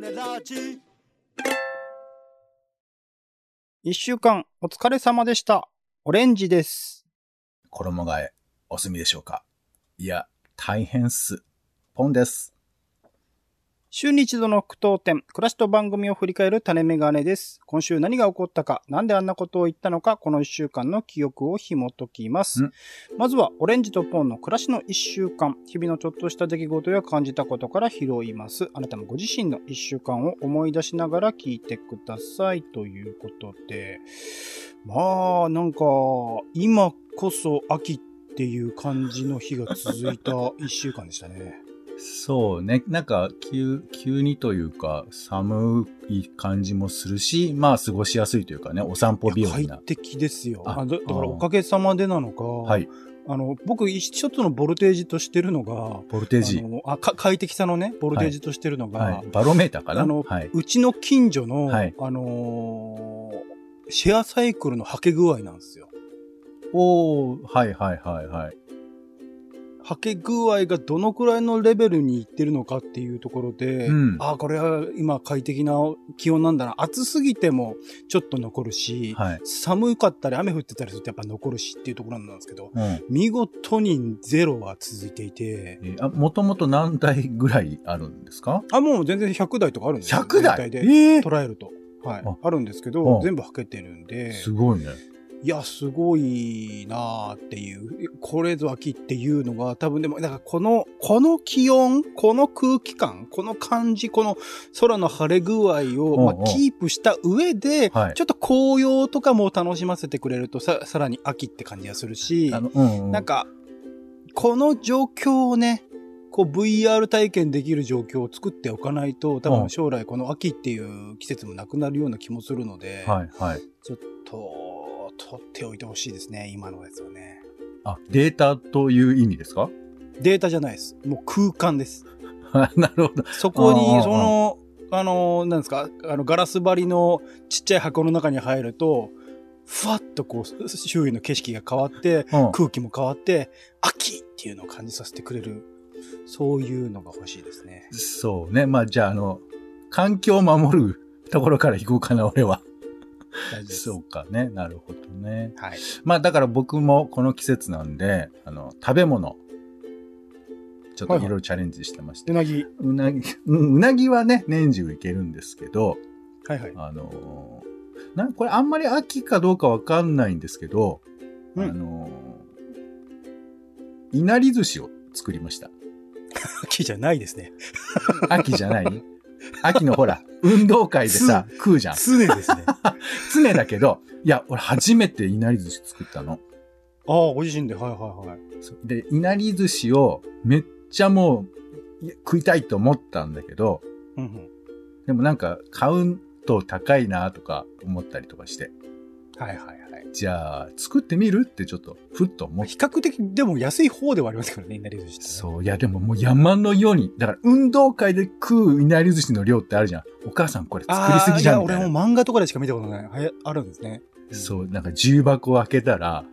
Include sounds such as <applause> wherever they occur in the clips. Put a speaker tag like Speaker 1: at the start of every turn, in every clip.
Speaker 1: ネラジ
Speaker 2: 一週間お疲れ様でした。オレンジです。
Speaker 3: 衣替え、お済みでしょうか？いや、大変っす。ポンです。
Speaker 2: 週に一度の苦闘点、暮らしと番組を振り返る種メガネです。今週何が起こったか、なんであんなことを言ったのか、この一週間の記憶を紐解きます
Speaker 3: ん。
Speaker 2: まずは、オレンジとポンの暮らしの一週間、日々のちょっとした出来事や感じたことから拾います。あなたもご自身の一週間を思い出しながら聞いてください。ということで、まあ、なんか、今こそ秋っていう感じの日が続いた一週間でしたね。
Speaker 3: そうね。なんか、急、急にというか、寒い感じもするし、まあ、過ごしやすいというかね、お散歩日和な。
Speaker 2: 快適ですよ。
Speaker 3: あ
Speaker 2: あだだからおかげさまでなのか、
Speaker 3: はい。
Speaker 2: あの僕一つのボルテージとしてるのが、
Speaker 3: ボルテージ
Speaker 2: あ。か快適さのね、ボルテージとしてるのが、
Speaker 3: はい。バロメーターかな？
Speaker 2: あの
Speaker 3: はい。
Speaker 2: うちの近所の、
Speaker 3: はい
Speaker 2: あのーシェアサイクルのはけ具合なんですよ。
Speaker 3: おー、はいはいはいはい。
Speaker 2: はけ具合がどのくらいのレベルにいってるのかっていうところで、
Speaker 3: うん
Speaker 2: あこれは今快適な気温なんだな。暑すぎてもちょっと残るし、
Speaker 3: はい。
Speaker 2: 寒かったり雨降ってたりするとやっぱ残るしっていうところなんですけど、
Speaker 3: うん。え
Speaker 2: 見事にゼロは続いていて、
Speaker 3: ーあ、もともと何台ぐらいあるんですか？
Speaker 2: あ、もう全然100台とかあるんですよ。
Speaker 3: 100台？
Speaker 2: で
Speaker 3: ええ
Speaker 2: 捉えると。はい
Speaker 3: あ。
Speaker 2: あるんですけ
Speaker 3: う
Speaker 2: ど、
Speaker 3: ん
Speaker 2: 全部はけてるんで、
Speaker 3: すごいね。
Speaker 2: いや、すごいなーっていう、これぞ秋っていうのが多分でも、だからこの、この気温、この空気感、この感じ、この空の晴れ具合を、まあ、キープした上で、
Speaker 3: はい
Speaker 2: ちょっと紅葉とかも楽しませてくれるとさ、さらに秋って感じがするし、
Speaker 3: うん、うん。
Speaker 2: なんか、この状況をね、こう VR 体験できる状況を作っておかないと、多
Speaker 3: うん
Speaker 2: 分将来この秋っていう季節もなくなるような気もするので、
Speaker 3: はいはい。
Speaker 2: ちょっと、取っておいてほしいですね、今のやつをね。
Speaker 3: あ、データという意味ですか？
Speaker 2: データじゃないです。もう空間です。<laughs>
Speaker 3: なるほど。
Speaker 2: そこに、その、あの、なんですか、あの、ガラス張りのちっちゃい箱の中に入ると、ふわっとこう、周囲の景色が変わって、
Speaker 3: うん。
Speaker 2: 空気も変わって、秋っていうのを感じさせてくれる、そういうのが欲しいですね。
Speaker 3: そうね。まあ、じゃあ、あの、環境を守るところから行こうかな、俺は。
Speaker 2: 大事です。
Speaker 3: そうかね。なるほどね。
Speaker 2: はい。
Speaker 3: まあ、だから僕もこの季節なんで、あの、食べ物、ちょっといろいろチャレンジしてまして。
Speaker 2: うなぎ。
Speaker 3: うなぎ、うなぎはね、年中いけるんですけど、
Speaker 2: はいはい。
Speaker 3: あのーなんこれあんまり秋かどうかわかんないんですけど、
Speaker 2: うん
Speaker 3: あのーいなり寿司を作りました。<laughs>
Speaker 2: 秋じゃないですね。<laughs>
Speaker 3: 秋じゃない？秋のほら、運動会でさ、食うじゃん。
Speaker 2: 常ですね。あ <laughs>
Speaker 3: 常だけど、いや、俺初めていなり寿司作ったの。
Speaker 2: あ、ご自身で。はいはいはい。
Speaker 3: で、いなり寿司をめっちゃもう食いたいと思ったんだけど、
Speaker 2: うんうん。
Speaker 3: でもなんか買うと高いなとか思ったりとかして、
Speaker 2: はいはいはい。
Speaker 3: じゃあ作ってみるってちょっとふっと思って。
Speaker 2: 比較的でも安い方ではありますからね、いなり寿司って、ね。
Speaker 3: そう、いやでももう山のように、だから運動会で食ういなり寿司の量ってあるじゃん。お母さんこれ作りすぎじゃんみたいな。
Speaker 2: いや、俺も漫画とかでしか見たことない。はやあるんですね。
Speaker 3: そう、なんか重箱を開けたら、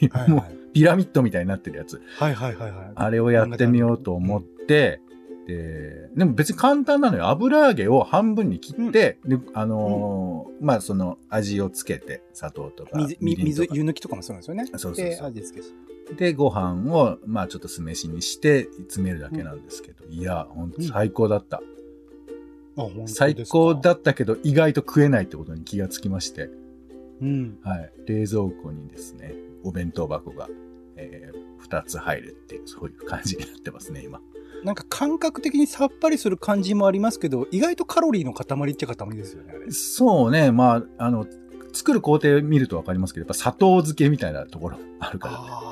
Speaker 3: もう
Speaker 2: はいはい。
Speaker 3: ピラミッドみたいになってるやつ。
Speaker 2: はいはいはいはい。
Speaker 3: あれをやってみようと思って、で、でも別に簡単なのよ。油揚げを半分に切って、で、あのーまあその味をつけて、砂糖とか、
Speaker 2: 水、み
Speaker 3: みりんと
Speaker 2: 水、
Speaker 3: か
Speaker 2: 湯抜きとかもそうなんですよね。
Speaker 3: そうそうそう
Speaker 2: で、味付けし
Speaker 3: で、ご飯を、まあちょっと酢飯にして、詰めるだけなんですけど、いや、ほんと最高だった。最高だ。ったけど、意外と食えないってことに気がつきまして、
Speaker 2: うん。
Speaker 3: はい。冷蔵庫にですね、お弁当箱が、えー、2つ入るっていう、そういう感じになってますね、今。
Speaker 2: なんか感覚的にさっぱりする感じもありますけど、意外とカロリーの塊っちゃ塊ですよね、あれ。
Speaker 3: そうね、まあ、あの、作る工程見るとわかりますけど、やっぱ砂糖漬けみたいなところあるから、
Speaker 2: あ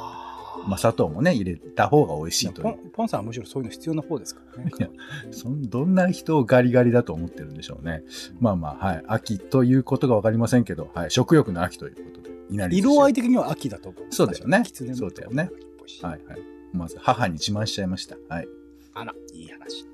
Speaker 3: まあ砂糖もね、入れた方が美味しいという。
Speaker 2: ポンさんはむしろそういうの必要な方ですからね。
Speaker 3: いやそんどんな人をガリガリだと思ってるんでしょうね。まあまあ、はい。秋ということがわかりませんけど、はい。食欲の秋ということで、
Speaker 2: 色合い的には秋だと思う。
Speaker 3: そうだよねそうだよねはいはい。まず母に自慢しちゃいました。はい。
Speaker 2: あら、いい話。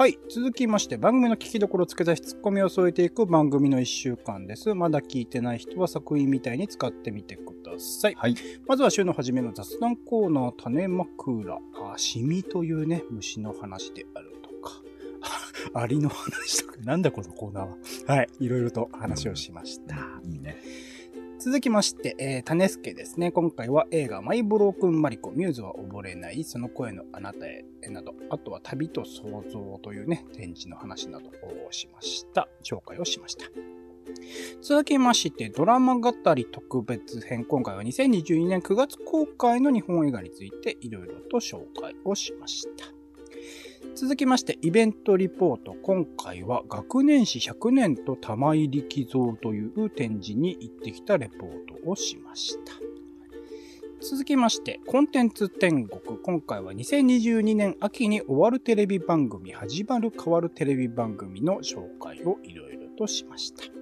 Speaker 2: はい。続きまして、番組の聞きどころをつけ出し、ツッコミを添えていく番組の一週間です。まだ聞いてない人は作品みたいに使ってみてください。
Speaker 3: はい。
Speaker 2: まずは週の初めの雑談コーナー、種枕。あ、シミというね、虫の話であるとか。<laughs> アリの話とか、なんだこのコーナーは。はい。いろいろと話をしました。
Speaker 3: いいね。
Speaker 2: 続きまして、えー、種助ですね。今回は映画マイブロークンマリコ、ミューズは溺れない、その声のあなたへ、など、あとは旅と創造というね、展示の話などをしました。紹介をしました。続きまして、ドラマ語り特別編。今回は2022年9月公開の日本映画についていろいろと紹介をしました。続きまして、イベントリポート。今回は学年史100年と玉入り寄贈という展示に行ってきたレポートをしました。続きまして、コンテンツ天国。今回は2022年秋に終わるテレビ番組、始まる変わるテレビ番組の紹介をいろいろとしました。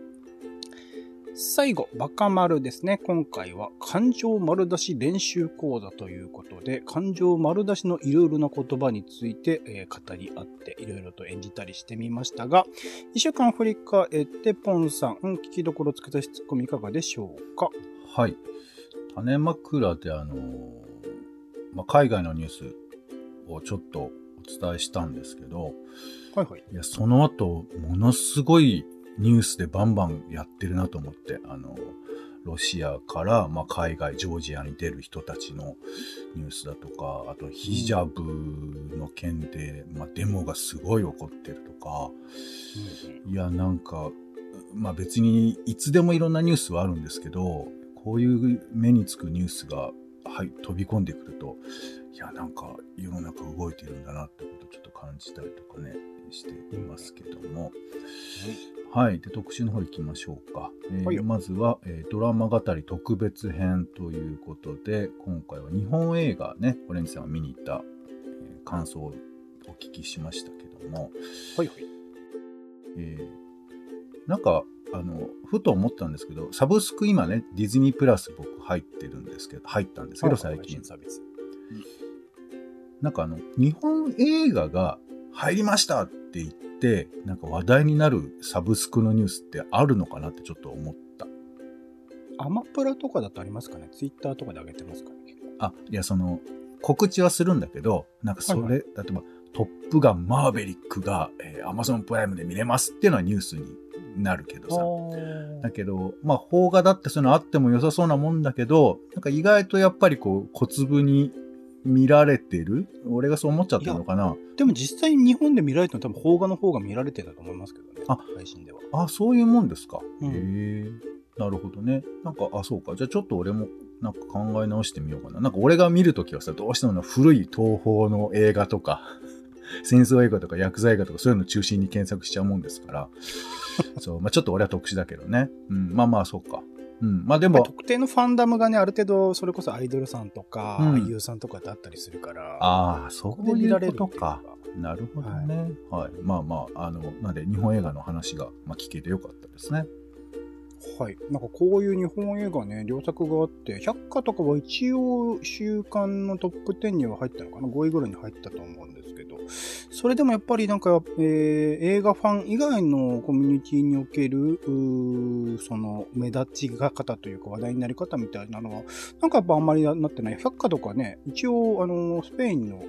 Speaker 2: 最後、バカ丸ですね。今回は感情丸出し練習講座ということで、感情丸出しのいろいろな言葉について、えー語り合っていろいろと演じたりしてみましたが、一週間振り返って、ポンさん、うん聞きどころつけた質問いかがでしょうか？
Speaker 3: はい。種枕であのーまあ、海外のニュースをちょっとお伝えしたんですけど、
Speaker 2: はいはい。
Speaker 3: いや、その後、ものすごいニュースでバンバンやってるなと思って、あの、ロシアから、まあ、海外、ジョージアに出る人たちのニュースだとか、あとヒジャブの件で、まあ、デモがすごい起こってるとか、いや、なんか、まあ別にいつでもいろんなニュースはあるんですけど、こういう目につくニュースが、はい、飛び込んでくると、いや、なんか世の中動いてるんだなってことをちょっと感じたりとかね、していますけども。はい。で、特集の方行きましょうか。えー
Speaker 2: はいよ
Speaker 3: まずは、えードラマ語り特別編ということで、今回は日本映画ね、オレンジさんが見に行った、えー感想をお聞きしましたけども、
Speaker 2: はいはい。
Speaker 3: えーなんか、あの、ふと思ったんですけど、サブスク今ね、ディズニープラス僕入ってるんですけど、入ったんですけど、最近。
Speaker 2: サービス。
Speaker 3: なんかあの、日本映画が入りましたって言って、なんか話題になるサブスクのニュースってあるのかなってちょっと思った。
Speaker 2: アマプラとかだとありますかね？ツイッターとかで上げてますかね
Speaker 3: あ、いや、その、告知はするんだけど、なんかそれ、
Speaker 2: はい
Speaker 3: 例えば、トップガンマーベリックが、えー、Amazon プライムで見れますっていうのはニュースになるけどさ。だけど、まあ、邦画だってそういうのあっても良さそうなもんだけど、なんか意外とやっぱりこう、小粒に見られてる？俺がそう思っちゃってるのかな？
Speaker 2: でも実際に日本で見られてるのは多分邦画の方が見られてたと思いますけどね。
Speaker 3: あ
Speaker 2: 配信では。
Speaker 3: あ、そういうもんですか？
Speaker 2: うん
Speaker 3: へえ。なるほどね。なんか、あ、そうか。じゃあちょっと俺も、なんか考え直してみようかな。なんか俺が見るときはさ、どうしてもな古い東宝の映画とか、<laughs> 戦争映画とか薬剤映画とかそういうの中心に検索しちゃうもんですから。<laughs> そう、まあちょっと俺は特殊だけどね。うん、まあまあ、そうか。うん、まあでも、
Speaker 2: 特定のファンダムがね、ある程度、それこそアイドルさんとか、
Speaker 3: うん
Speaker 2: 俳優さんとかだったりするから、
Speaker 3: ああ、そういう
Speaker 2: で見られる
Speaker 3: ことか。なるほどね。はい。まあまあ、あの、なんで日本映画の話が、まあ、聞けてよかったですね。
Speaker 2: はい。なんかこういう日本映画ね、良作があって、百花とかは一応週間のトップ10には入ったのかな ?5 位ぐらいに入ったと思うんですけど、それでもやっぱりなんか、えー映画ファン以外のコミュニティにおける、その目立ち方というか話題になり方みたいなのは、なんかやっぱあんまりなってない。百花とかね、一応、あの、スペインの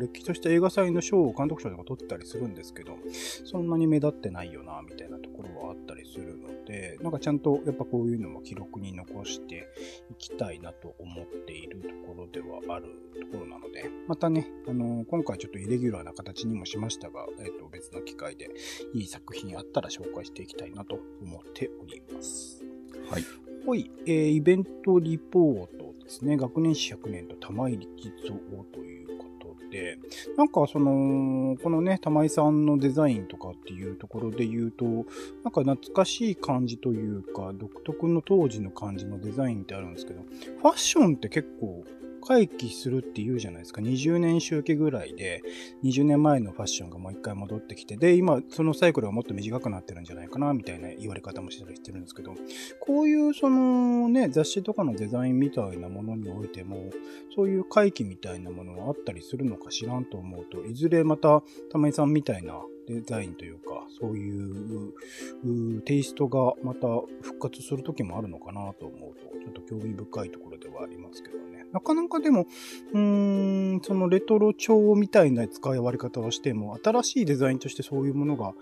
Speaker 2: 歴史とした映画祭の賞を監督賞とか取ってたりするんですけど、そんなに目立ってないよな、みたいなところはあったりするので、なんかちゃんとやっぱこういうのも記録に残していきたいなと思っているところではあるところなので、またね、あの今回ちょっとイレギュラーな形にもしましたが、えっ、と、別の機会でいい作品あったら紹介していきたいなと思っております。
Speaker 3: はい。
Speaker 2: はい、えーイベントリポートですね。学年史100年と玉入り寄贈ということで、なんかその、このね、玉井さんのデザインとかっていうところで言うと、なんか懐かしい感じというか、独特の当時の感じのデザインってあるんですけど、ファッションって結構回帰するって言うじゃないですか。20年周期ぐらいで、20年前のファッションがもう一回戻ってきて、で、今、そのサイクルがもっと短くなってるんじゃないかな、みたいな言われ方もしてたりしてるんですけど、こういうそのね、雑誌とかのデザインみたいなものにおいても、そういう回帰みたいなものがあったりするのか知らんと思うと、いずれまた、玉井さんみたいなデザインというか、そういううテイストがまた復活する時もあるのかなと思うと、ちょっと興味深いところではありますけどね。なかなかでも、うーん、そのレトロ調みたいな使い割り方をしても、新しいデザインとしてそういうものが、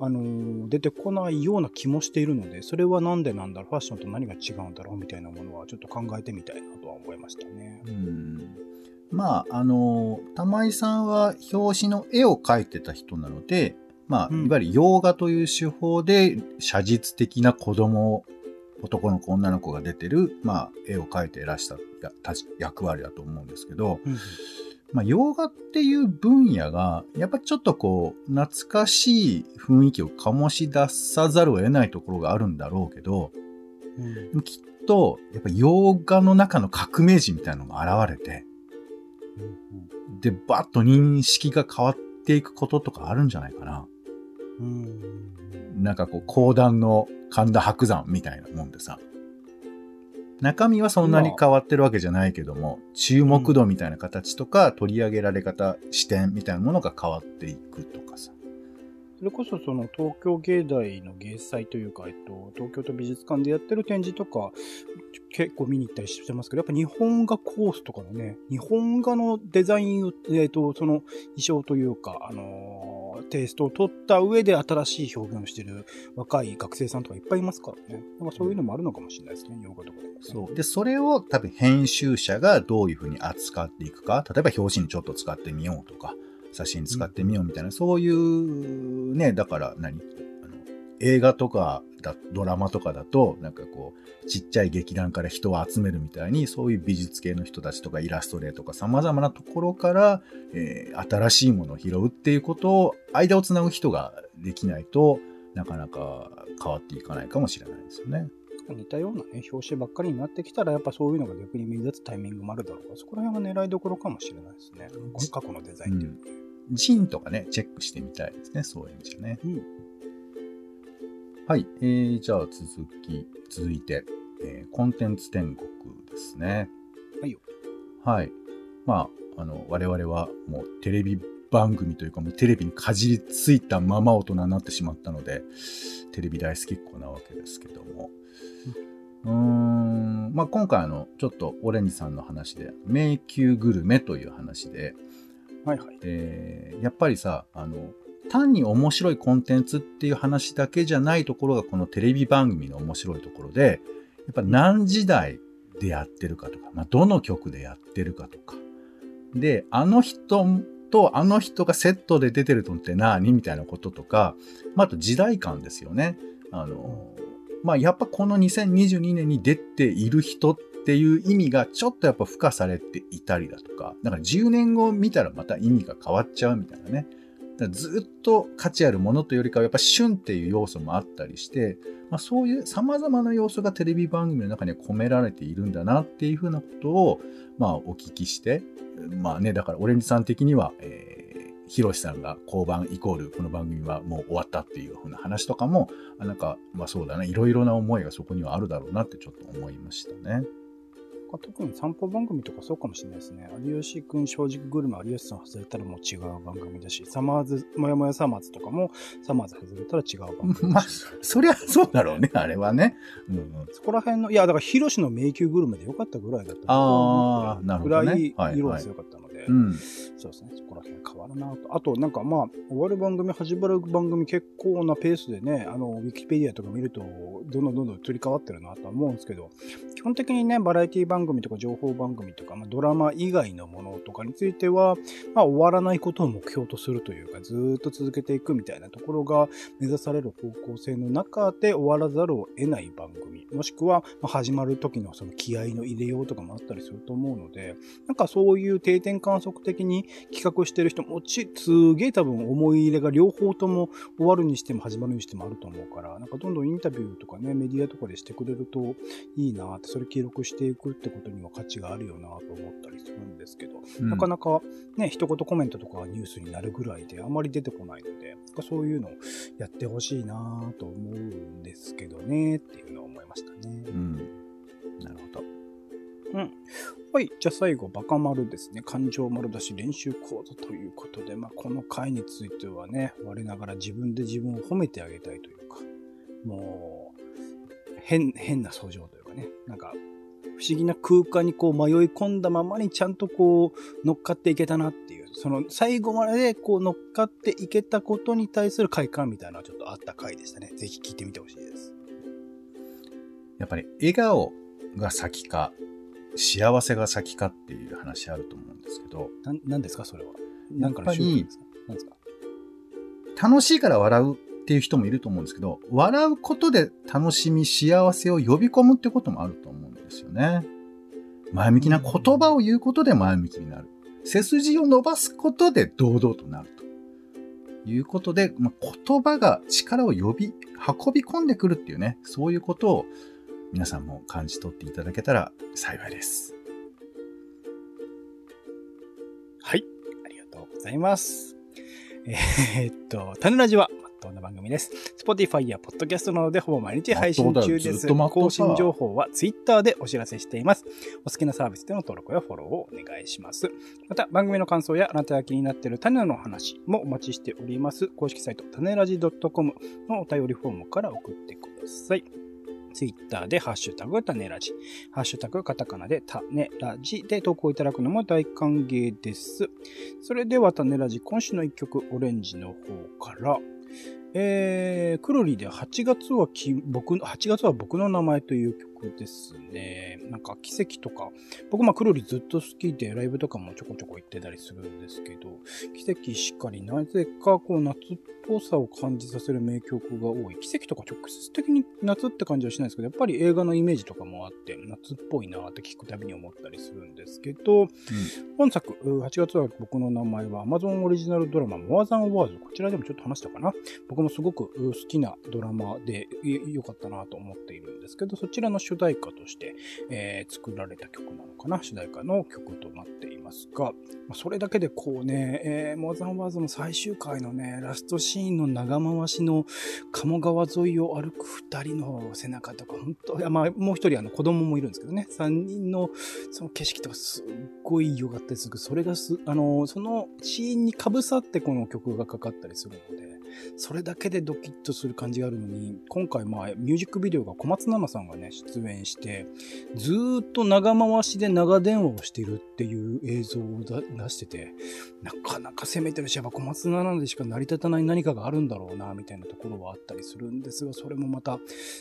Speaker 2: あのー出てこないような気もしているので、それはなんでなんだろう、ファッションと何が違うんだろうみたいなものはちょっと考えてみたいなとは思いましたね。
Speaker 3: うんまあ、あの、玉井さんは表紙の絵を描いてた人なので、まあ、
Speaker 2: うん
Speaker 3: いわゆる洋画という手法で写実的な子供、男の子、女の子が出てる、まあ、絵を描いていらした役割だと思うんですけど、
Speaker 2: うん
Speaker 3: まあ、洋画っていう分野が、やっぱちょっとこう、懐かしい雰囲気を醸し出さざるを得ないところがあるんだろうけど、
Speaker 2: うん。
Speaker 3: きっと、やっぱ洋画の中の革命児みたいなのが現れて、で、バッと認識が変わっていくこととかあるんじゃないかな。
Speaker 2: うん
Speaker 3: なんかこう、講談の神田伯山みたいなもんでさ。中身はそんなに変わってるわけじゃないけども、注目度みたいな形とか、取り上げられ方、視点みたいなものが変わっていくとかさ。
Speaker 2: それこそその東京芸大の芸祭というか、えっと、東京都美術館でやってる展示とか、結構見に行ったりしてますけど、やっぱ日本画コースとかのね、日本画のデザインを、えっと、その衣装というか、あのーテイストを取った上で新しい表現をしてる若い学生さんとかいっぱいいますからね。なんかそういうのもあるのかもしれないですね、洋画とかで。
Speaker 3: そう。で、それを多分編集者がどういうふうに扱っていくか、例えば表紙にちょっと使ってみようとか、写真使ってみようみたいな、そういう、ね、だから何？あの映画とかだ、ドラマとかだと、なんかこう、ちっちゃい劇団から人を集めるみたいに、そういう美術系の人たちとかイラストレーとか様々なところから、えー新しいものを拾うっていうことを、間をつなぐ人ができないとなかなか変わっていかないかもしれないですよね。
Speaker 2: 似たようなね、表紙ばっかりになってきたら、やっぱそういうのが逆に目立つタイミングもあるだろうから、そこら辺が狙いどころかもしれないですね。過去のデザインっていうのはね。
Speaker 3: ジンとかね、チェックしてみたいですね。そういう意味じゃね。
Speaker 2: うん。
Speaker 3: はい。えー、じゃあ続き、続いて、えーコンテンツ天国ですね。
Speaker 2: はいよ。
Speaker 3: はい。まあ、あの、我々はもうテレビ番組というか、もうテレビにかじりついたまま大人になってしまったので、テレビ大好きっ子なわけですけども。うーん、まあ今回あの、ちょっとオレンジさんの話で、迷宮グルメという話で、
Speaker 2: はいはい。
Speaker 3: で、やっぱりさ、あの、単に面白いコンテンツっていう話だけじゃないところがこのテレビ番組の面白いところで、やっぱ何時代でやってるかとか、まあ、どの曲でやってるかとか。で、あの人とあの人がセットで出てるのって何みたいなこととか、まあ、あと時代感ですよね。あの、まあ、やっぱこの2022年に出ている人っていう意味がちょっとやっぱ付加されていたりだとか、だから10年後見たらまた意味が変わっちゃうみたいなね。ずっと価値あるものというよりかはやっぱ旬っていう要素もあったりして、まあ、そういう様々な要素がテレビ番組の中には込められているんだなっていうふうなことを、まあお聞きして、まあね、だからオレンジさん的には、えー、ヒロシさんが交番イコールこの番組はもう終わったっていうふうな話とかも、あなんか、まあそうだね、いろいろな思いがそこにはあるだろうなってちょっと思いましたね。
Speaker 2: 特に散歩番組とかそうかもしれないですね。有吉くん正直グルメ有吉さん外れたらもう違う番組だし、サマーズ、もやもやサマーズとかもサマーズ外れたら違う番組 <laughs>
Speaker 3: まあそりゃそうだろうね、あれはね。うんうん。
Speaker 2: そこら辺の、いや、だから、ヒロシの迷宮グルメでよかったぐらいだった
Speaker 3: あーなるほどね。
Speaker 2: ぐらい。
Speaker 3: はい
Speaker 2: 色が強かったので、
Speaker 3: うん。
Speaker 2: そうですね、そこら辺変わるなと。あと、なんかまあ、終わる番組、始まる番組、結構なペースでね、あの、ウィキペディアとか見ると、どんどんどんどん移り変わってるなとは思うんですけど、基本的にね、バラエティ番組とか情報番組とか、まあ、ドラマ以外のものとかについては、まあ、終わらないことを目標とするというか、ずーっと続けていくみたいなところが目指される方向性の中で終わらざるを得ない番組、もしくは、まあ始まる時のその気合の入れようとかもあったりすると思うので、なんかそういう定点観測的に企画してる人もち、すげえ多分思い入れが両方とも終わるにしても始まるにしてもあると思うから、なんかどんどんインタビューとかね、メディアとかでしてくれるといいなって、それ記録していくってことには価値があるよなと思ったりするんですけど、
Speaker 3: うん
Speaker 2: なかなかね、一言コメントとかがニュースになるぐらいであまり出てこないので、なんかそういうのをやってほしいなと思うんですけどね、っていうのを思いましたね。
Speaker 3: うん。
Speaker 2: うん。はい。じゃあ最後、バカ丸ですね。感情丸出し練習講座ということで、まあ、この回についてはね、我ながら自分で自分を褒めてあげたいというか、もう、変、変な相乗というかね、なんか、不思議な空間にこう迷い込んだままにちゃんとこう乗っかっていけたなっていう、その最後までこう乗っかっていけたことに対する快感みたいなのはちょっとあった回でしたね。ぜひ聞いてみてほしいです。
Speaker 3: やっぱり笑顔が先か、幸せが先かっていう話あると思うんですけど。
Speaker 2: な、なんですか？それは。なんかの宗教ですか？なんですか？
Speaker 3: 楽しいから笑うっていう人もいると思うんですけど、笑うことで楽しみ、幸せを呼び込むってこともあると思うんですよね。前向きな言葉を言うことで前向きになる。背筋を伸ばすことで堂々となるということで、まあ、言葉が力を呼び、運び込んでくるっていうね、そういうことを皆さんも感じ取っていただけたら幸いです。
Speaker 2: はい。ありがとうございます。えー、っと、タネラジは当な番組です。Spotify や Podcast などでほぼ毎日配信中です。更新情報は Twitter でお知らせしています。お好きなサービスでの登録やフォローをお願いします。また、番組の感想やあなたが気になっている種の話もお待ちしております。公式サイト、種ラジ .com のお便りフォームから送ってください。ツイッターでハッシュタグタネラジ、ハッシュタグカタカナでタネラジで投稿いただくのも大歓迎です。それではタネラジ、今週の一曲、オレンジの方から、えー、クロリで8月は、僕、8月は僕の名前という曲ですね。なんか奇跡とか、僕まあクロリずっと好きでライブとかもちょこちょこ行ってたりするんですけど、奇跡しっかりなぜかこう夏っぽさを感じさせる名曲が多い。奇跡とか直接的に夏って感じはしないですけど、やっぱり映画のイメージとかもあって、夏っぽいなって聞くたびに思ったりするんですけど、うん、本作、8月は僕の名前は Amazon オリジナルドラマ More Than Words。こちらでもちょっと話したかな。僕もすごく好きなドラマで良かったなと思っているんですけど、そちらの主題歌として、えー、作られた曲なのかな主題歌の曲となっていますが、それだけでこうね、えー、モーザンワーズの最終回のね、ラストシーンの長回しの鴨川沿いを歩く二人の背中とか、本当まあ、もう一人あの子供もいるんですけどね、三人のその景色とかすっごい良かったです。それがす、あの、そのシーンに被さってこの曲がかかったりするので、それだけでドキッとする感じがあるのに、今回まあミュージックビデオが小松菜奈さんがね、出演して、ずっと長回しで長電話をしているっていう映像を出してて、なかなか攻めてるし、やっぱ小松菜奈でしか成り立たない何かがあるんだろうな、みたいなところはあったりするんですが、それもまた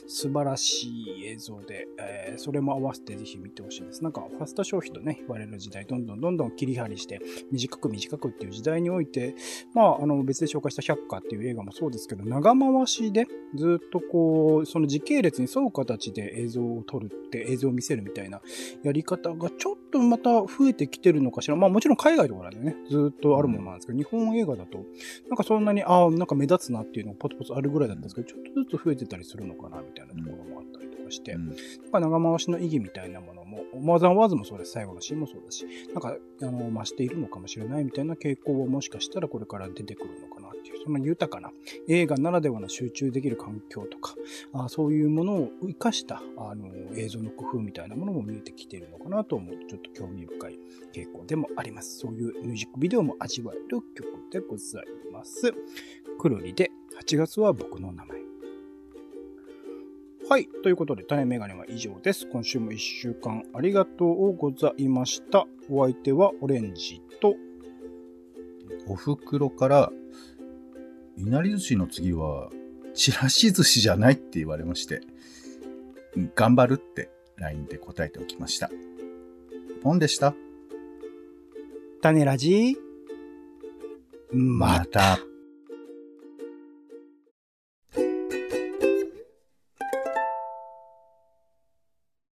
Speaker 2: 素晴らしい映像で、えー、それも合わせてぜひ見てほしいです。なんかファスト消費とね、言われる時代、どんどんどんどん切り張りして、短く短くっていう時代において、まあ、あの別で紹介した百科っていういう映画もそうですけど、長回しでずっとこう、その時系列に沿う形で映像を撮るって映像を見せるみたいなやり方がちょっとまた増えてきてるのかしら。まあもちろん海外とかでね、ずっとあるものなんですけど、日本映画だと、なんかそんなに、ああ、なんか目立つなっていうのがポツポツあるぐらいだったんですけど、ちょっとずつ増えてたりするのかなみたいなところもあったりとかして、うん、長回しの意義みたいなものも、マーザンワーズもそうです。最後のシーンもそうだし、なんか、あの、増しているのかもしれないみたいな傾向はもしかしたらこれから出てくるのかなその豊かな映画ならではの集中できる環境とか、あそういうものを活かしたあの映像の工夫みたいなものも見えてきているのかなと思うと、ちょっと興味深い傾向でもあります。そういうミュージックビデオも味わえる曲でございます。くるりで8月は僕の名前。はい。ということで、種メガネは以上です。今週も1週間ありがとうございました。お相手はオレンジと、
Speaker 3: お袋から、いなり寿司の次は、ちらし寿司じゃないって言われまして、頑張るって LINE で答えておきました。ポンでした。
Speaker 2: 種ラジ
Speaker 3: また。